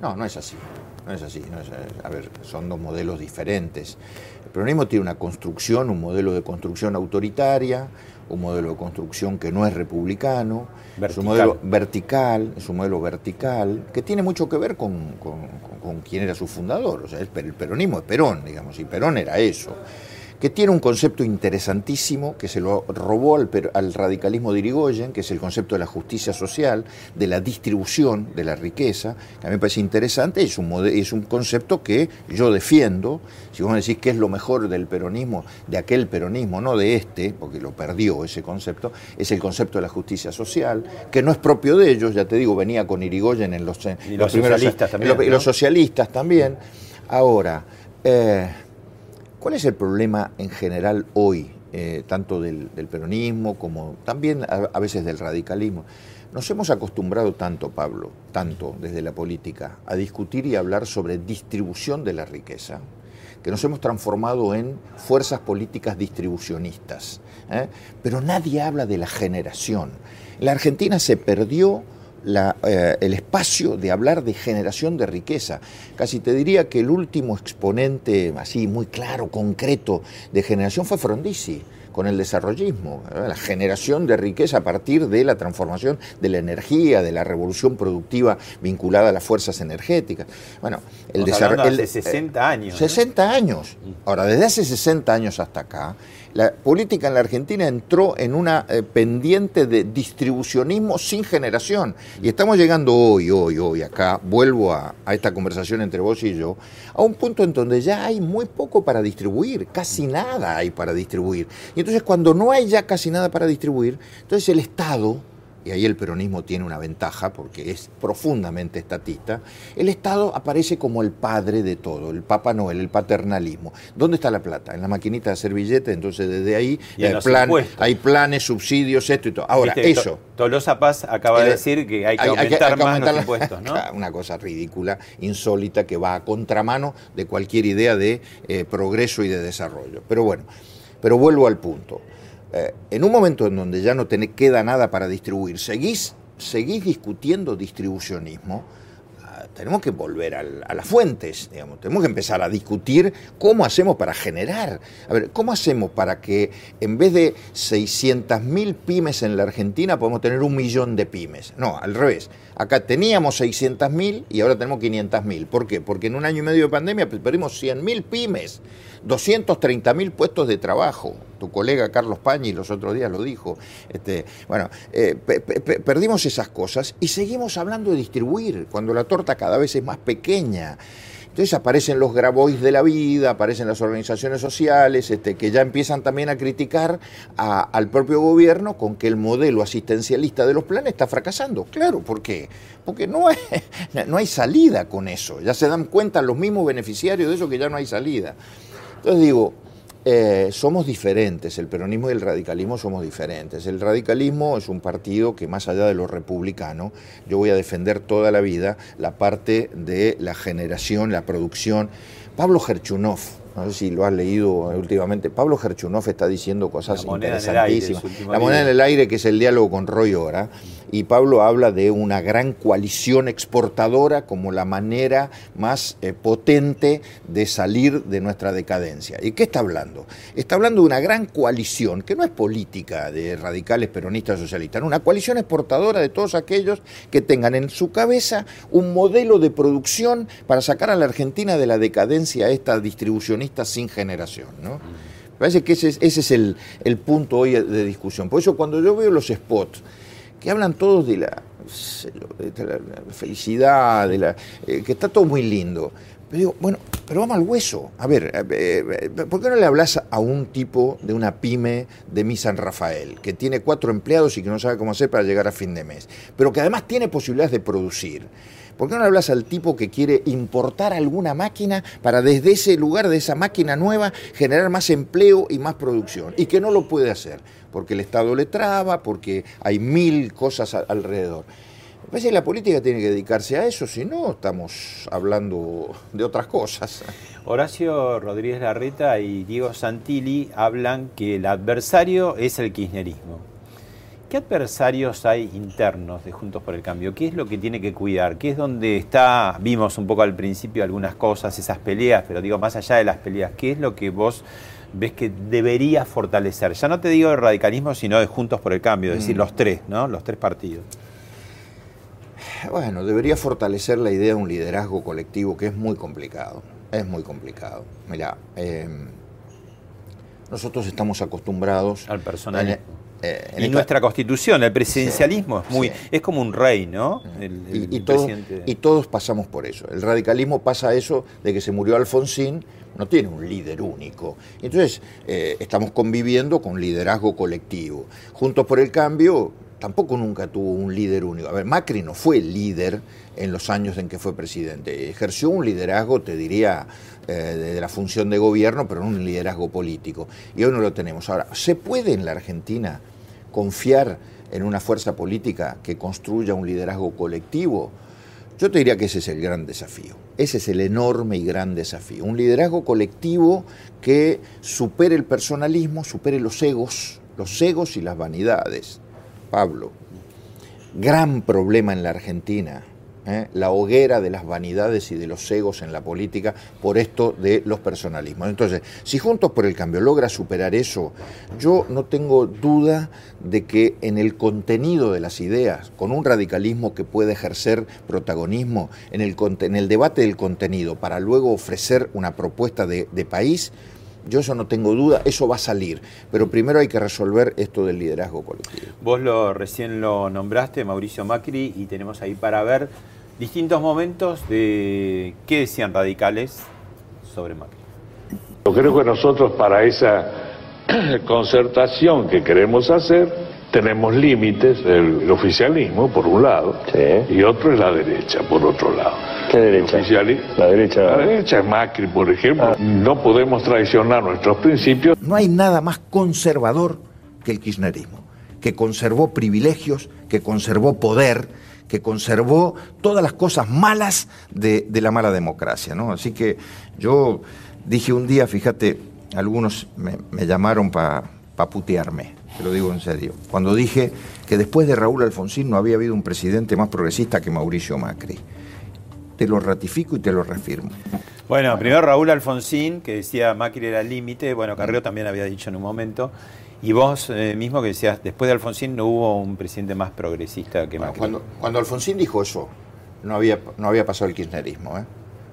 No, no es así. No es así. No es, a ver, son dos modelos diferentes. El peronismo tiene una construcción, un modelo de construcción autoritaria, un modelo de construcción que no es republicano, vertical. es un modelo vertical, es un modelo vertical, que tiene mucho que ver con, con, con quién era su fundador. O sea, el peronismo es Perón, digamos, y Perón era eso. Que tiene un concepto interesantísimo que se lo robó al, al, radicalismo de Irigoyen, que es el concepto de la justicia social, de la distribución de la riqueza, que a mí me parece interesante, es un, es un concepto que yo defiendo. Si vos me decís qué es lo mejor del peronismo, de aquel peronismo, no de este, porque lo perdió ese concepto, es el concepto de la justicia social, que no es propio de ellos, ya te digo, venía con Irigoyen en los, y los, socialistas también. Los, socialistas también. Ahora, eh, ¿Cuál es el problema en general hoy, eh, tanto del, peronismo como también a, veces del radicalismo? Nos hemos acostumbrado tanto, Pablo, tanto desde la política, a discutir y hablar sobre distribución de la riqueza, que nos hemos transformado en fuerzas políticas distribucionistas. ¿eh? Pero nadie habla de la generación. La Argentina se perdió eh, el espacio de hablar de generación de riqueza. Casi te diría que el último exponente así muy claro, concreto de generación fue Frondizi con el desarrollismo, la generación de riqueza a partir de la transformación de la energía, de la revolución productiva vinculada a las fuerzas energéticas. Bueno, el desarrollo... de 60 años. 60 años. Ahora, desde hace 60 años hasta acá, la política en la Argentina entró en una eh, pendiente de distribucionismo sin generación. Y estamos llegando hoy, hoy, hoy, acá, vuelvo a, a, esta conversación entre vos y yo, a un punto en donde ya hay muy poco para distribuir, casi nada hay para distribuir. Y entonces cuando no hay ya casi nada para distribuir, entonces el Estado y ahí el peronismo tiene una ventaja porque es profundamente estatista, el Estado aparece como el padre de todo, el Papa Noel, el paternalismo. ¿Dónde está la plata? En la maquinita de servilleta, entonces desde ahí hay, plan, hay, planes, subsidios, esto y todo. Ahora, eso... Tolosa Paz acaba de decir que hay que aumentar más los impuestos, ¿no? Una cosa ridícula, insólita, que va a contramano de cualquier idea de eh, progreso y de desarrollo. Pero bueno, pero vuelvo al punto. Eh, en un momento en donde ya no te queda nada para distribuir, seguís, seguís discutiendo distribucionismo, tenemos que volver a las fuentes, digamos, tenemos que empezar a discutir cómo hacemos para generar. A ver, ¿cómo hacemos para que en vez de 600.000 pymes en la Argentina podemos tener un millón de pymes? No, al revés. Acá teníamos 600.000 y ahora tenemos 500.000. ¿Por qué? Porque en un año y medio de pandemia perdimos 100.000 pymes. 230 mil puestos de trabajo. Tu colega Carlos Pañi los otros días lo dijo. Este, bueno, eh, perdimos esas cosas y seguimos hablando de distribuir cuando la torta cada vez es más pequeña. Entonces aparecen los Grabois de la vida, aparecen las organizaciones sociales, este, que ya empiezan también a criticar al propio gobierno con que el modelo asistencialista de los planes está fracasando. Claro, ¿por qué? Porque no hay, no hay salida con eso. Ya se dan cuenta los mismos beneficiarios de eso que ya no hay salida. Entonces digo, eh, somos diferentes, el peronismo y el radicalismo somos diferentes. El radicalismo es un partido que más allá de lo republicano, yo voy a defender toda la vida la parte de la generación, la producción. Pablo Gerchunov, no sé si lo has leído últimamente, Pablo Gerchunov está diciendo cosas interesantísimas. la moneda en el aire, que es el diálogo con Roy Ora, y Pablo habla de una gran coalición exportadora como la manera más eh, potente de salir de nuestra decadencia. ¿Y qué está hablando? Está hablando de una gran coalición, que no es política de radicales peronistas socialistas, una coalición exportadora de todos aquellos que tengan en su cabeza un modelo de producción para sacar a la Argentina de la decadencia esta distribucionista sin generación. ¿no? parece que ese es, ese es el, el punto hoy de discusión. Por eso cuando yo veo los spots, que hablan todos de la, felicidad, de la, eh, que está todo muy lindo. Pero digo, bueno, pero vamos al hueso. A ver, eh, eh, ¿por qué no le hablas a un tipo de una pyme de mi San Rafael, que tiene cuatro empleados y que no sabe cómo hacer para llegar a fin de mes, pero que además tiene posibilidades de producir? ¿Por qué no le hablas al tipo que quiere importar alguna máquina para desde ese lugar, de esa máquina nueva, generar más empleo y más producción? Y que no lo puede hacer porque el Estado le traba, porque hay mil cosas alrededor. Me parece que la política tiene que dedicarse a eso, si no estamos hablando de otras cosas. Horacio Rodríguez Larreta y Diego Santilli hablan que el adversario es el kirchnerismo. ¿Qué adversarios hay internos de Juntos por el Cambio? ¿Qué es lo que tiene que cuidar? ¿Qué es donde está, vimos un poco al principio algunas cosas, esas peleas, pero digo, más allá de las peleas, ¿qué es lo que vos ves que debería fortalecer? Ya no te digo de radicalismo, sino de Juntos por el Cambio, es decir, mm. los tres, ¿no? Los tres partidos. Bueno, debería fortalecer la idea de un liderazgo colectivo que es muy complicado. Es muy complicado. Mira, em, nosotros estamos acostumbrados al personalismo. Eh, en y esta- nuestra constitución, el presidencialismo es muy, sí. es como un rey, ¿no? El, el- y, todo- todos pasamos por eso. El radicalismo pasa eso de que se murió Alfonsín, no tiene un líder único. Entonces, eh, estamos conviviendo con liderazgo colectivo. Juntos por el Cambio tampoco nunca tuvo un líder único. A ver, Macri no fue líder en los años en que fue presidente. Ejerció un liderazgo, te diría, eh, de la función de gobierno, pero no un liderazgo político. Y hoy no lo tenemos. Ahora, ¿se puede en la Argentina confiar en una fuerza política que construya un liderazgo colectivo? Yo te diría que ese es el gran desafío. Ese es el enorme y gran desafío. Un liderazgo colectivo que supere el personalismo, supere los egos, los egos y las vanidades. Pablo, gran problema en la Argentina, ¿eh? la hoguera de las vanidades y de los egos en la política por esto de los personalismos. Entonces, si Juntos por el Cambio logra superar eso, yo no tengo duda de que en el contenido de las ideas, con un radicalismo que puede ejercer protagonismo en el, debate del contenido para luego ofrecer una propuesta de, de país, yo eso no tengo duda, eso va a salir. Pero primero hay que resolver esto del liderazgo colectivo. Vos lo recién lo nombraste, Mauricio Macri, y tenemos ahí para ver distintos momentos de qué decían radicales sobre Macri. Yo creo que nosotros para esa concertación que queremos hacer tenemos límites, el, el oficialismo por un lado y otro es la derecha por otro lado. ¿Qué derecha? La derecha. La derecha es Macri, por ejemplo. No podemos traicionar nuestros principios. No hay nada más conservador que el kirchnerismo, que conservó privilegios, que conservó poder, que conservó todas las cosas malas de, de la mala democracia. ¿no? Así que yo dije un día, fíjate, algunos me, llamaron para putearme, te lo digo en serio, cuando dije que después de Raúl Alfonsín no había habido un presidente más progresista que Mauricio Macri. Te lo ratifico y te lo reafirmo. Bueno, primero Raúl Alfonsín, que decía Macri era el límite, bueno, Carrió también había dicho en un momento, y vos eh, mismo que decías, después de Alfonsín no hubo un presidente más progresista que Macri. Cuando, cuando Alfonsín dijo eso, no había, no había pasado el kirchnerismo. ¿eh?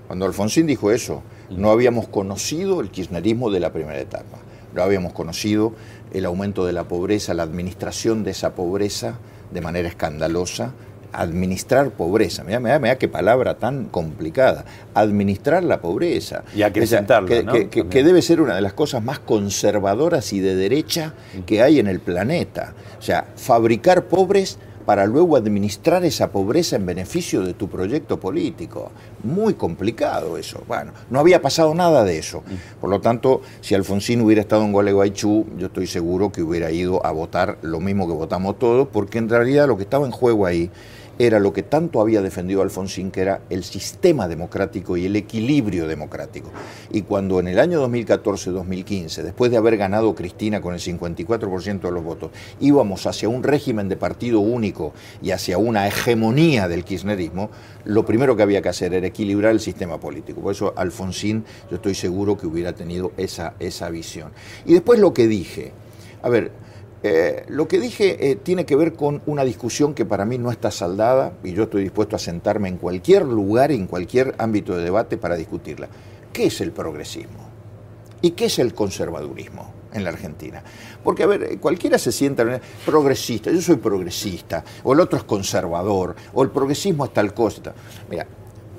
Cuando Alfonsín dijo eso, no habíamos conocido el kirchnerismo de la primera etapa. No habíamos conocido el aumento de la pobreza, la administración de esa pobreza de manera escandalosa. Administrar pobreza, mira, mira, mira qué palabra tan complicada. Administrar la pobreza. Y acrecentarla, O sea, que, ¿no? que- que- que debe ser una de las cosas más conservadoras y de derecha que hay en el planeta. O sea, fabricar pobres para luego administrar esa pobreza en beneficio de tu proyecto político. Muy complicado eso. Bueno, no había pasado nada de eso. Por lo tanto, si Alfonsín hubiera estado en Gualeguaychú, yo estoy seguro que hubiera ido a votar lo mismo que votamos todos, porque en realidad lo que estaba en juego ahí era lo que tanto había defendido Alfonsín, que era el sistema democrático y el equilibrio democrático. Y cuando en el año 2014-2015, después de haber ganado Cristina con el 54% de los votos, íbamos hacia un régimen de partido único y hacia una hegemonía del kirchnerismo, lo primero que había que hacer era equilibrar el sistema político. Por eso Alfonsín, yo estoy seguro que hubiera tenido esa, esa visión. Y después lo que dije, a ver, eh, lo que dije eh, tiene que ver con una discusión que para mí no está saldada y yo estoy dispuesto a sentarme en cualquier lugar, en cualquier ámbito de debate para discutirla. ¿Qué es el progresismo? ¿Y qué es el conservadurismo en la Argentina? Porque, a ver, eh, cualquiera se sienta progresista, yo soy progresista, o el otro es conservador, o el progresismo es tal cosa. Mira,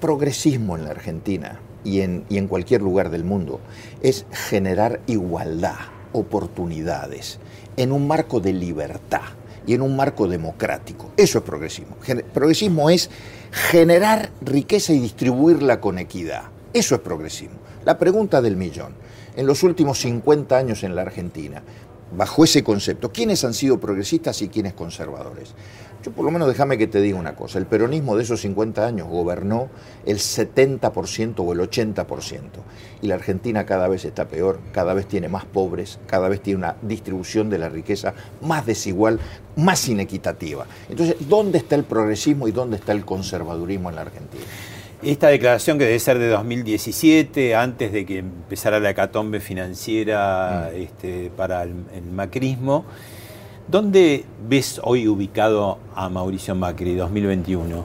progresismo en la Argentina y en, y en cualquier lugar del mundo es generar igualdad, oportunidades, en un marco de libertad y en un marco democrático. Eso es progresismo. Progresismo es generar riqueza y distribuirla con equidad. Eso es progresismo. La pregunta del millón. En los últimos 50 años en la Argentina, bajo ese concepto, ¿quiénes han sido progresistas y quiénes conservadores? Yo por lo menos déjame que te diga una cosa, el peronismo de esos 50 años gobernó el 70% o el 80%, y la Argentina cada vez está peor, cada vez tiene más pobres, cada vez tiene una distribución de la riqueza más desigual, más inequitativa. Entonces, ¿dónde está el progresismo y dónde está el conservadurismo en la Argentina? Esta declaración que debe ser de 2017, antes de que empezara la hecatombe financiera este, para el, el macrismo, ¿dónde ves hoy ubicado a Mauricio Macri 2021?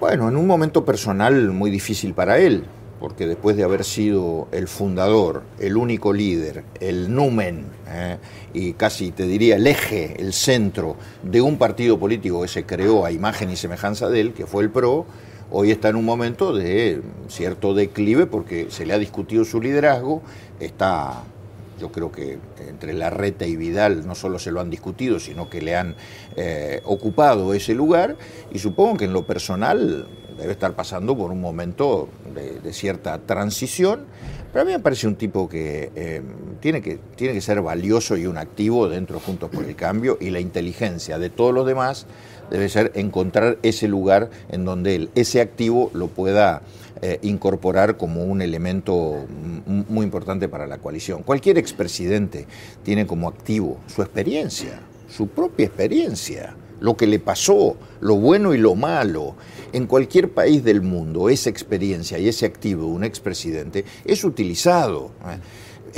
Bueno, en un momento personal muy difícil para él. porque después de haber sido el fundador, el único líder, el numen, eh, y casi te diría el eje, el centro de un partido político que se creó a imagen y semejanza de él, que fue el PRO, hoy está en un momento de cierto declive porque se le ha discutido su liderazgo, está yo creo que entre Larreta y Vidal no solo se lo han discutido, sino que le han eh, ocupado ese lugar y supongo que en lo personal debe estar pasando por un momento de, cierta transición, pero a mí me parece un tipo que, eh, tiene que tiene que ser valioso y un activo dentro Juntos por el Cambio y la inteligencia de todos los demás debe ser encontrar ese lugar en donde él, ese activo, lo pueda eh, incorporar como un elemento muy importante para la coalición. Cualquier expresidente tiene como activo su experiencia, su propia experiencia, lo que le pasó, lo bueno y lo malo. En cualquier país del mundo, esa experiencia y ese activo de un expresidente es utilizado. ¿eh?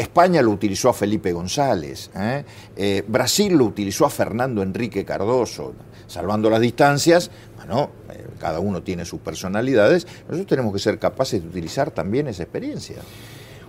España lo utilizó a Felipe González, ¿eh? Brasil lo utilizó a Fernando Enrique Cardoso, salvando las distancias, bueno, cada uno tiene sus personalidades, nosotros tenemos que ser capaces de utilizar también esa experiencia.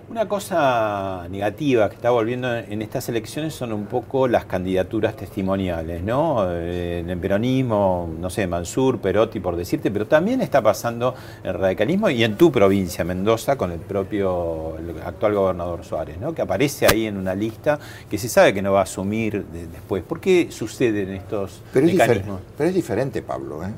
Una cosa negativa que está volviendo en estas elecciones son un poco las candidaturas testimoniales, ¿no? Eh, en el peronismo, no sé, Mansur, Perotti, por decirte, pero también está pasando el radicalismo y en tu provincia, Mendoza, con el propio actual gobernador Suárez, ¿no? Que aparece ahí en una lista que se sabe que no va a asumir después. ¿Por qué suceden estos pero mecanismos? pero es diferente, Pablo, ¿eh?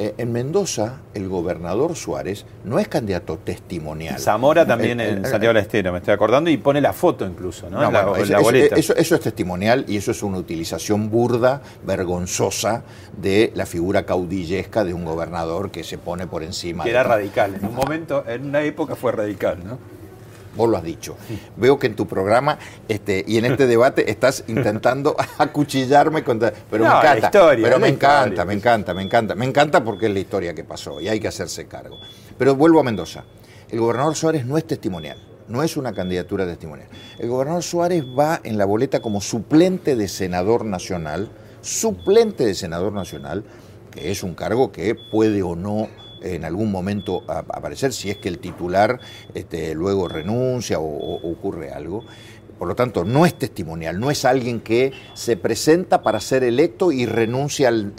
Eh, en Mendoza, el gobernador Suárez no es candidato testimonial. Zamora también en Santiago del Estero, me estoy acordando, y pone la foto incluso, ¿no? la, boleta. Eso, eso, es testimonial y eso es una utilización burda, vergonzosa de la figura caudillesca de un gobernador que se pone por encima. Que era radical, en un momento, en una época fue radical, ¿no? Vos lo has dicho. Veo que en tu programa este, y en este debate estás intentando acuchillarme contra. Pero me encanta. pero me encanta, me encanta, me encanta. Me encanta porque es la historia que pasó y hay que hacerse cargo. Pero vuelvo a Mendoza. El gobernador Suárez no es testimonial. No es una candidatura testimonial. El gobernador Suárez va en la boleta como suplente de senador nacional, suplente de senador nacional, que es un cargo que puede o no en algún momento aparecer si es que el titular este, luego renuncia o, ocurre algo. Por lo tanto, no es testimonial, no es alguien que se presenta para ser electo y renuncia al,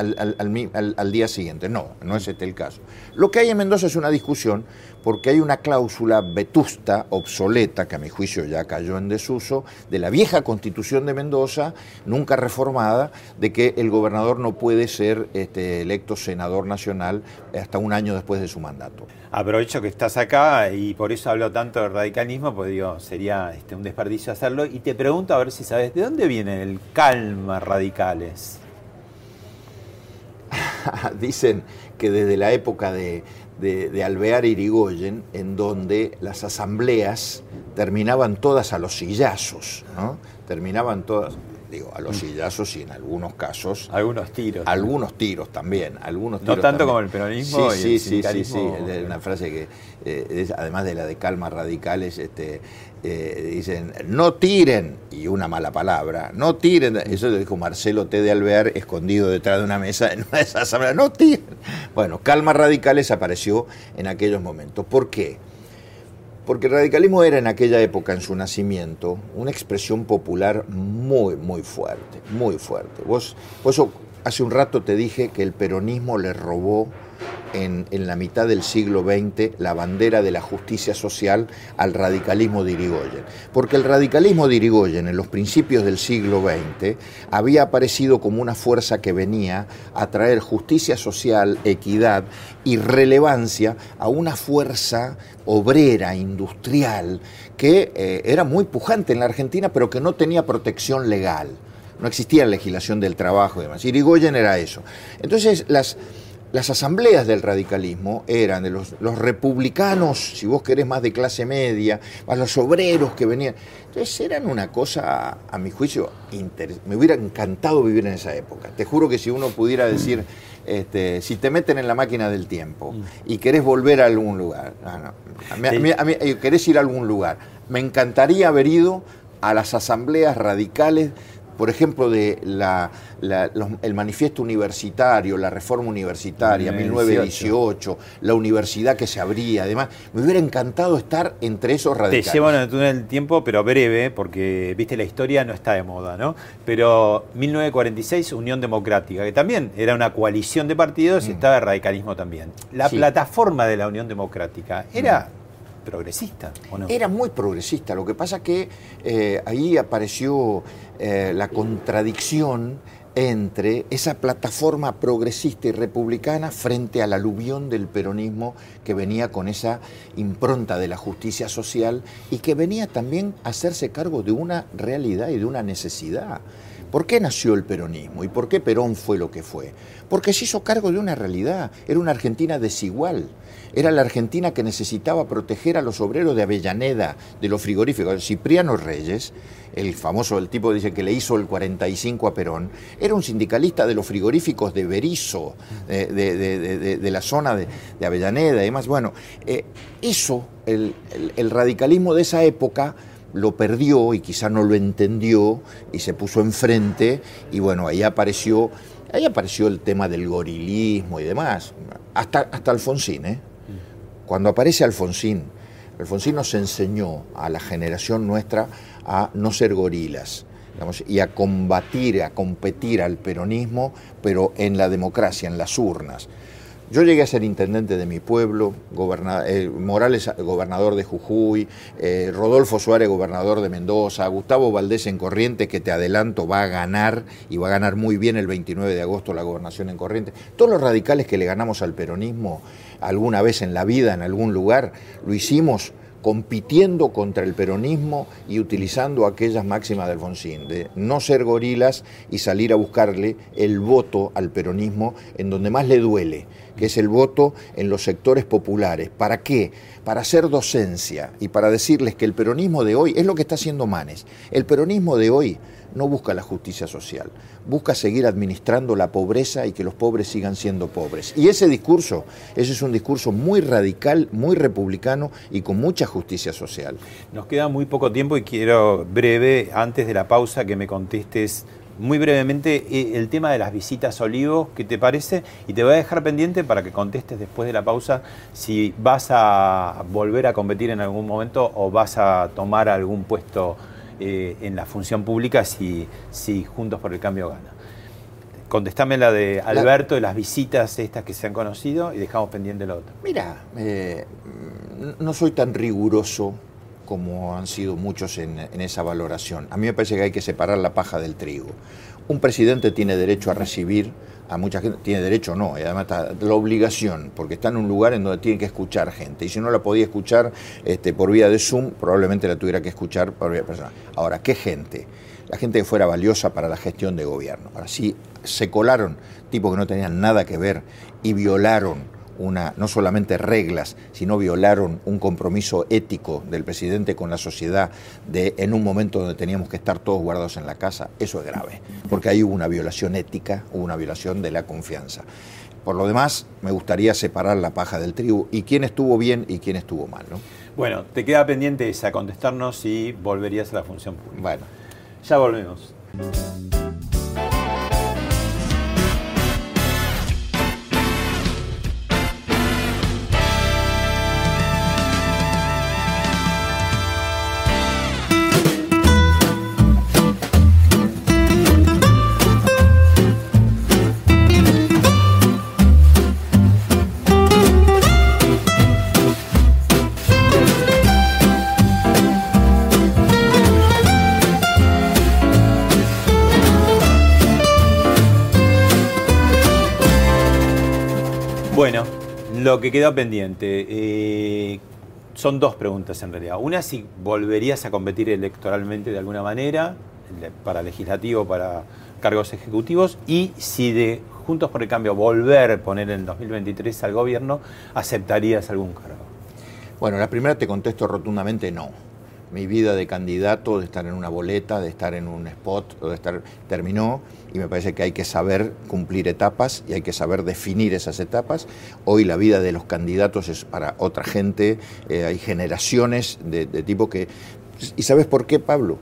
al, día siguiente. No, no es este el caso. Lo que hay en Mendoza es una discusión porque hay una cláusula vetusta, obsoleta, que a mi juicio ya cayó en desuso, de la vieja constitución de Mendoza, nunca reformada, de que el gobernador no puede ser este, electo senador nacional hasta un año después de su mandato. Aprovecho que estás acá y por eso hablo tanto de radicalismo, pues digo, sería este, un desperdicio Y te pregunto a ver si sabes, ¿de dónde viene el calma radicales? Dicen que desde la época de, de, Alvear Irigoyen, en donde las asambleas terminaban todas a los sillazos, ¿no? Terminaban todas, digo, a los sillazos y en algunos casos... Algunos tiros. Algunos tiros también, algunos No tanto como el peronismo sí, y el sí, sí, una frase que, eh, además de la de calma radicales, este, eh, dicen, no tiren, y una mala palabra, no tiren, eso lo dijo Marcelo T. de Alvear, escondido detrás de una mesa en una de esas asambleas, no tiren. Bueno, calma radicales apareció en aquellos momentos. ¿Por qué? Porque el radicalismo era en aquella época, en su nacimiento, una expresión popular muy, muy fuerte, muy fuerte. Vos, vos hace un rato te dije que el peronismo le robó en, la mitad del siglo XX la bandera de la justicia social al radicalismo de Irigoyen. Porque el radicalismo de Irigoyen en los principios del siglo XX había aparecido como una fuerza que venía a traer justicia social, equidad y relevancia a una fuerza obrera, industrial, que eh, era muy pujante en la Argentina, pero que no tenía protección legal. No existía legislación del trabajo y demás. Irigoyen era eso. Entonces, las, las asambleas del radicalismo eran de los, republicanos, si vos querés más de clase media, más los obreros que venían. Entonces eran una cosa, a mi juicio, me hubiera encantado vivir en esa época. Te juro que si uno pudiera decir, este, si te meten en la máquina del tiempo y querés volver a algún lugar, querés ir a algún lugar, me encantaría haber ido a las asambleas radicales por ejemplo, de la, la- los- el manifiesto universitario, la reforma universitaria, 1918, la universidad que se abría, además, me hubiera encantado estar entre esos Te radicales. llevo en el túnel del tiempo, pero breve, porque viste la historia no está de moda, ¿no? Pero 1946, Unión Democrática, que también era una coalición de partidos y estaba el radicalismo también. La Sí. plataforma de la Unión Democrática era progresista. Era muy progresista, lo que pasa que eh, ahí apareció eh, la contradicción entre esa plataforma progresista y republicana frente al aluvión del peronismo que venía con esa impronta de la justicia social y que venía también a hacerse cargo de una realidad y de una necesidad. ¿Por qué nació el peronismo y por qué Perón fue lo que fue? Porque se hizo cargo de una realidad, era una Argentina desigual, era la Argentina que necesitaba proteger a los obreros de Avellaneda, de los frigoríficos. Cipriano Reyes, el famoso, el tipo dice que le hizo el 45 a Perón, era un sindicalista de los frigoríficos de Berizo, de, de- de- la zona de, Avellaneda y demás. Bueno, eh, eso, el radicalismo de esa época, lo perdió y quizá no lo entendió y se puso enfrente y bueno, ahí apareció, ahí apareció el tema del gorilismo y demás, hasta, hasta Alfonsín, ¿eh? Cuando aparece Alfonsín, Alfonsín nos enseñó a la generación nuestra a no ser gorilas y a combatir, a competir al peronismo, pero en la democracia, en las urnas. Yo llegué a ser intendente de mi pueblo, eh, Morales gobernador de Jujuy, eh, Rodolfo Suárez gobernador de Mendoza, Gustavo Valdés en Corrientes, que te adelanto va a ganar y va a ganar muy bien el 29 de agosto la gobernación en Corrientes. Todos los radicales que le ganamos al peronismo alguna vez en la vida, en algún lugar, lo hicimos compitiendo contra el peronismo y utilizando aquellas máximas de Alfonsín, de no ser gorilas y salir a buscarle el voto al peronismo en donde más le duele, que es el voto en los sectores populares. ¿Para qué? Para hacer docencia y para decirles que el peronismo de hoy es lo que está haciendo Manes. El peronismo de hoy no busca la justicia social, busca seguir administrando la pobreza y que los pobres sigan siendo pobres. Y ese discurso, ese es un discurso muy radical, muy republicano y con mucha justicia social. Nos queda muy poco tiempo y quiero breve, antes de la pausa, que me contestes muy brevemente eh, el tema de las visitas a Olivos, ¿qué te parece? Y te voy a dejar pendiente para que contestes después de la pausa si vas a volver a competir en algún momento o vas a tomar algún puesto eh, en la función pública si, si Juntos por el Cambio gana. Contestame la de Alberto, de las visitas estas que se han conocido y dejamos pendiente la otra. Mira, eh, no soy tan riguroso como han sido muchos en, esa valoración. A mí me parece que hay que separar la paja del trigo. Un presidente tiene derecho a recibir a mucha gente, tiene derecho no, y además está la obligación, porque está en un lugar en donde tiene que escuchar gente. Y si no la podía escuchar este, por vía de Zoom, probablemente la tuviera que escuchar por vía personal. Ahora, ¿qué gente? La gente que fuera valiosa para la gestión de gobierno. Ahora sí, se colaron tipos que no tenían nada que ver y violaron una, no solamente reglas, sino violaron un compromiso ético del presidente con la sociedad de en un momento donde teníamos que estar todos guardados en la casa, eso es grave, porque ahí hubo una violación ética, hubo una violación de la confianza. Por lo demás, me gustaría separar la paja del trigo y quién estuvo bien y quién estuvo mal. ¿no? Bueno, te queda pendiente esa, contestarnos si volverías a la función pública. Bueno. Ya volvemos. Lo que quedó pendiente. eh, son dos preguntas en realidad. Una, si volverías a competir electoralmente de alguna manera, para legislativo, para cargos ejecutivos, y si de Juntos por el Cambio volver, poner en 2023 al gobierno, aceptarías algún cargo. Bueno, la primera te contesto rotundamente no. Mi vida de candidato, de estar en una boleta, de estar en un spot, de estar terminó y me parece que hay que saber cumplir etapas y hay que saber definir esas etapas. Hoy la vida de los candidatos es para otra gente, eh, hay generaciones de, de tipo que... ¿Y sabes por qué, Pablo?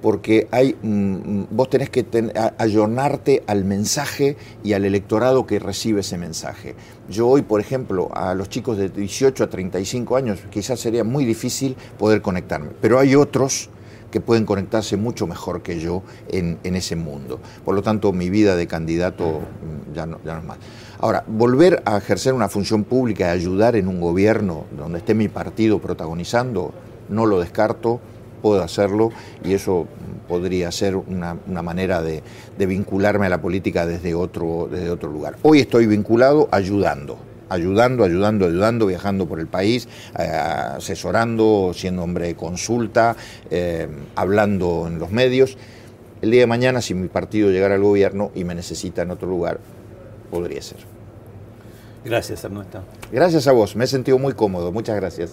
Porque hay, mm, mm, vos tenés que ten, ayornarte al mensaje y al electorado que recibe ese mensaje. Yo hoy, por ejemplo, a los chicos de 18 a 35 años quizás sería muy difícil poder conectarme, pero hay otros que pueden conectarse mucho mejor que yo en, ese mundo. Por lo tanto, mi vida de candidato mm, ya no, ya no es más. Ahora, volver a ejercer una función pública y ayudar en un gobierno donde esté mi partido protagonizando, no lo descarto, puedo hacerlo y eso podría ser una, manera de, vincularme a la política desde otro, desde otro lugar. Hoy estoy vinculado ayudando, ayudando, ayudando, ayudando, viajando por el país, eh, asesorando, siendo hombre de consulta, eh, hablando en los medios. El día de mañana, si mi partido llegara al gobierno y me necesita en otro lugar, podría ser. Gracias, Ernesto. Gracias a vos, me he sentido muy cómodo. Muchas gracias.